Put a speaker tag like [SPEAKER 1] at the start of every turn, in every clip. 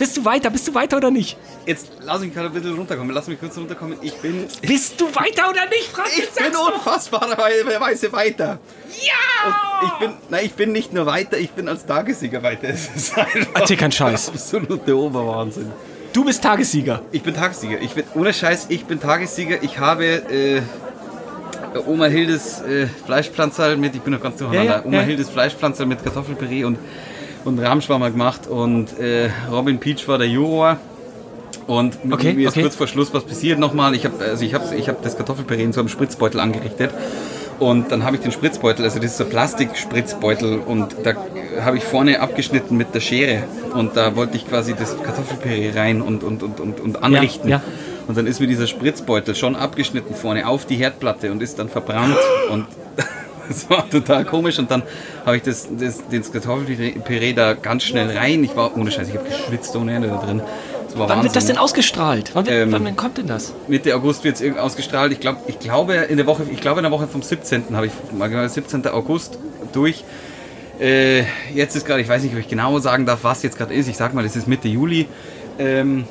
[SPEAKER 1] Bist du weiter? Bist du weiter oder nicht?
[SPEAKER 2] Jetzt lass mich gerade ein bisschen runterkommen. Lass mich kurz runterkommen. Ich bin.
[SPEAKER 1] Bist du weiter oder nicht? Frag
[SPEAKER 2] Ich bin unfassbarerweise weiter.
[SPEAKER 1] Ja!
[SPEAKER 2] Und ich bin, nein, ich bin nicht nur weiter, ich bin als Tagessieger weiter. Es ist
[SPEAKER 1] Erzähl keinen Scheiß.
[SPEAKER 2] absolute Oberwahnsinn.
[SPEAKER 1] Du bist Tagessieger.
[SPEAKER 2] Ich bin Tagessieger. Ich bin, ohne Scheiß, ich bin Tagessieger. Ich habe äh, Oma Hildes äh, Fleischpflanzerl mit, ich bin noch ganz durcheinander,
[SPEAKER 1] Ja, ja,
[SPEAKER 2] Oma
[SPEAKER 1] ja.
[SPEAKER 2] Hildes Fleischpflanzerl mit Kartoffelpüree und, und Rahmschwammer gemacht und äh, Robin Peach war der Juror. Und mit
[SPEAKER 1] Okay,
[SPEAKER 2] mir ist
[SPEAKER 1] okay.
[SPEAKER 2] kurz vor Schluss was passiert nochmal. Ich habe also ich hab, ich hab das Kartoffelpüree in so einem Spritzbeutel angerichtet. Und dann habe ich den Spritzbeutel, also das ist so ein Plastikspritzbeutel und da habe ich vorne abgeschnitten mit der Schere und da wollte ich quasi das Kartoffelpüree rein und, und, und, und, und anrichten.
[SPEAKER 1] ja.
[SPEAKER 2] Und dann ist mir dieser Spritzbeutel schon abgeschnitten vorne auf die Herdplatte und ist dann verbrannt und das war total komisch und dann habe ich das, das, das Kartoffelpüree da ganz schnell rein. Ich war ohne Scheiß, ich habe geschwitzt ohne Ende da drin.
[SPEAKER 1] Wann wird das
[SPEAKER 2] Wahnsinn.
[SPEAKER 1] denn ausgestrahlt? Wann,
[SPEAKER 2] Ähm,
[SPEAKER 1] wann, wann kommt denn das?
[SPEAKER 2] Mitte August wird es ausgestrahlt. Ich, glaub, ich glaube in der Woche, ich glaube in der Woche vom 17. habe ich mal gehört, 17. August durch. Äh, jetzt ist gerade, ich weiß nicht, ob ich genau sagen darf, was jetzt gerade ist. Ich sag mal, es ist Mitte Juli. Ähm,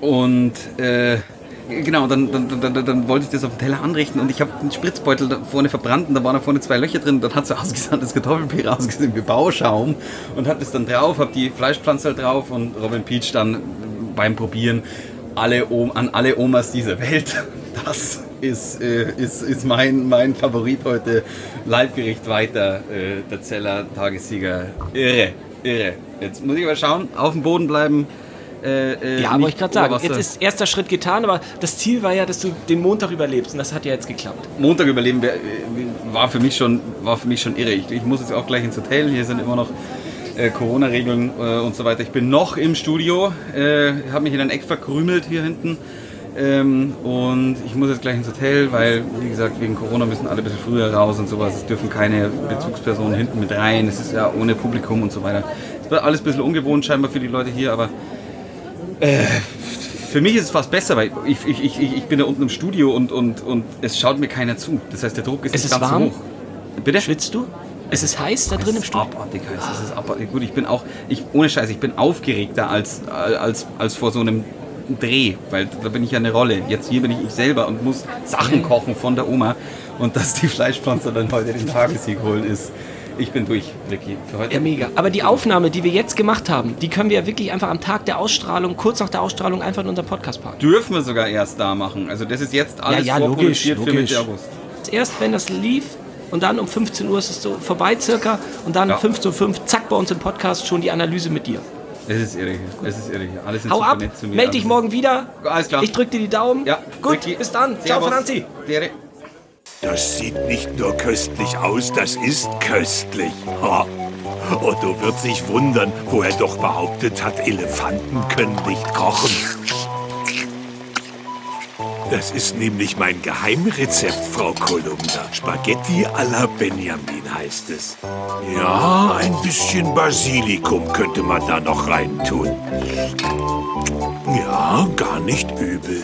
[SPEAKER 2] und äh, genau, dann, dann, dann, dann, wollte ich das auf dem Teller anrichten und ich habe den Spritzbeutel da vorne verbrannt und da waren da vorne zwei Löcher drin. Dann hat so ausgesehen, das Kartoffelpüree ausgesehen wie Bauschaum und hat das dann drauf, habe die Fleischpflanze drauf und Robin Peach dann beim Probieren alle an alle Omas dieser Welt. Das ist, äh, ist, ist mein, mein Favorit heute. Leibgericht weiter, äh, der Zeller Tagessieger. Irre, irre. Jetzt muss ich aber schauen, auf dem Boden bleiben. Äh, äh,
[SPEAKER 1] Ja, wollte ich gerade sagen. Jetzt ist erster Schritt getan, aber das Ziel war ja, dass du den Montag überlebst und das hat ja jetzt geklappt.
[SPEAKER 2] Montag überleben wär- war für mich schon, war für mich schon irre. Ich, ich muss jetzt auch gleich ins Hotel. Hier sind immer noch äh, Corona-Regeln äh, und so weiter. Ich bin noch im Studio, äh, habe mich in ein Eck verkrümelt hier hinten. Ähm, und ich muss jetzt gleich ins Hotel, weil, wie gesagt, wegen Corona müssen alle ein bisschen früher raus und sowas. Es dürfen keine Bezugspersonen hinten mit rein. Es ist ja ohne Publikum und so weiter. Es wird alles ein bisschen ungewohnt scheinbar für die Leute hier, aber für mich ist es fast besser, weil ich, ich, ich, ich bin da unten im Studio und, und, und es schaut mir keiner zu. Das heißt, der Druck ist
[SPEAKER 1] Es ist
[SPEAKER 2] ganz
[SPEAKER 1] warm?
[SPEAKER 2] hoch. Bitte?
[SPEAKER 1] Schwitzt du? Es ist heiß da drin im Studio.
[SPEAKER 2] abartig heiß. Es ist abartig. Gut, ich bin auch, ich, ohne Scheiß, ich bin aufgeregter als, als, als vor so einem Dreh, weil da bin ich ja eine Rolle. Jetzt hier bin ich ich selber und muss Sachen kochen von der Oma. Und dass die Fleischpflanzer dann heute den Tagessieg holen, ist, ich bin durch, Ricky, für heute.
[SPEAKER 1] Ja, mega. Aber die Aufnahme, die wir jetzt gemacht haben, die können wir ja wirklich einfach am Tag der Ausstrahlung, kurz nach der Ausstrahlung, einfach in unseren Podcast packen.
[SPEAKER 2] Dürfen wir sogar erst da machen. Also das ist jetzt alles
[SPEAKER 1] ja, logisch,
[SPEAKER 2] vorproduziert für
[SPEAKER 1] logisch.
[SPEAKER 2] Mitte August.
[SPEAKER 1] Erst wenn das lief und dann um 15 Uhr ist es so vorbei circa und dann
[SPEAKER 2] Ja.
[SPEAKER 1] 15.05 Uhr, zack, bei uns im Podcast schon die Analyse mit dir.
[SPEAKER 2] Es ist irre hier. Es ist irre hier. Alle sind
[SPEAKER 1] Hau ab,
[SPEAKER 2] nett zu mir.
[SPEAKER 1] meld dich
[SPEAKER 2] Alles-
[SPEAKER 1] morgen wieder.
[SPEAKER 2] Alles klar.
[SPEAKER 1] Ich drück dir die Daumen.
[SPEAKER 2] Ja,
[SPEAKER 1] Gut,
[SPEAKER 2] Ricky.
[SPEAKER 1] bis dann. Ciao,
[SPEAKER 2] Servus.
[SPEAKER 1] Franzi.
[SPEAKER 2] Dere.
[SPEAKER 3] Das sieht nicht nur köstlich aus, das ist köstlich. Ha. Otto wird sich wundern, wo er doch behauptet hat, Elefanten können nicht kochen. Das ist nämlich mein Geheimrezept, Frau Kolumna. Spaghetti alla Benjamin heißt es. Ja, ein bisschen Basilikum könnte man da noch reintun. Ja, gar nicht übel.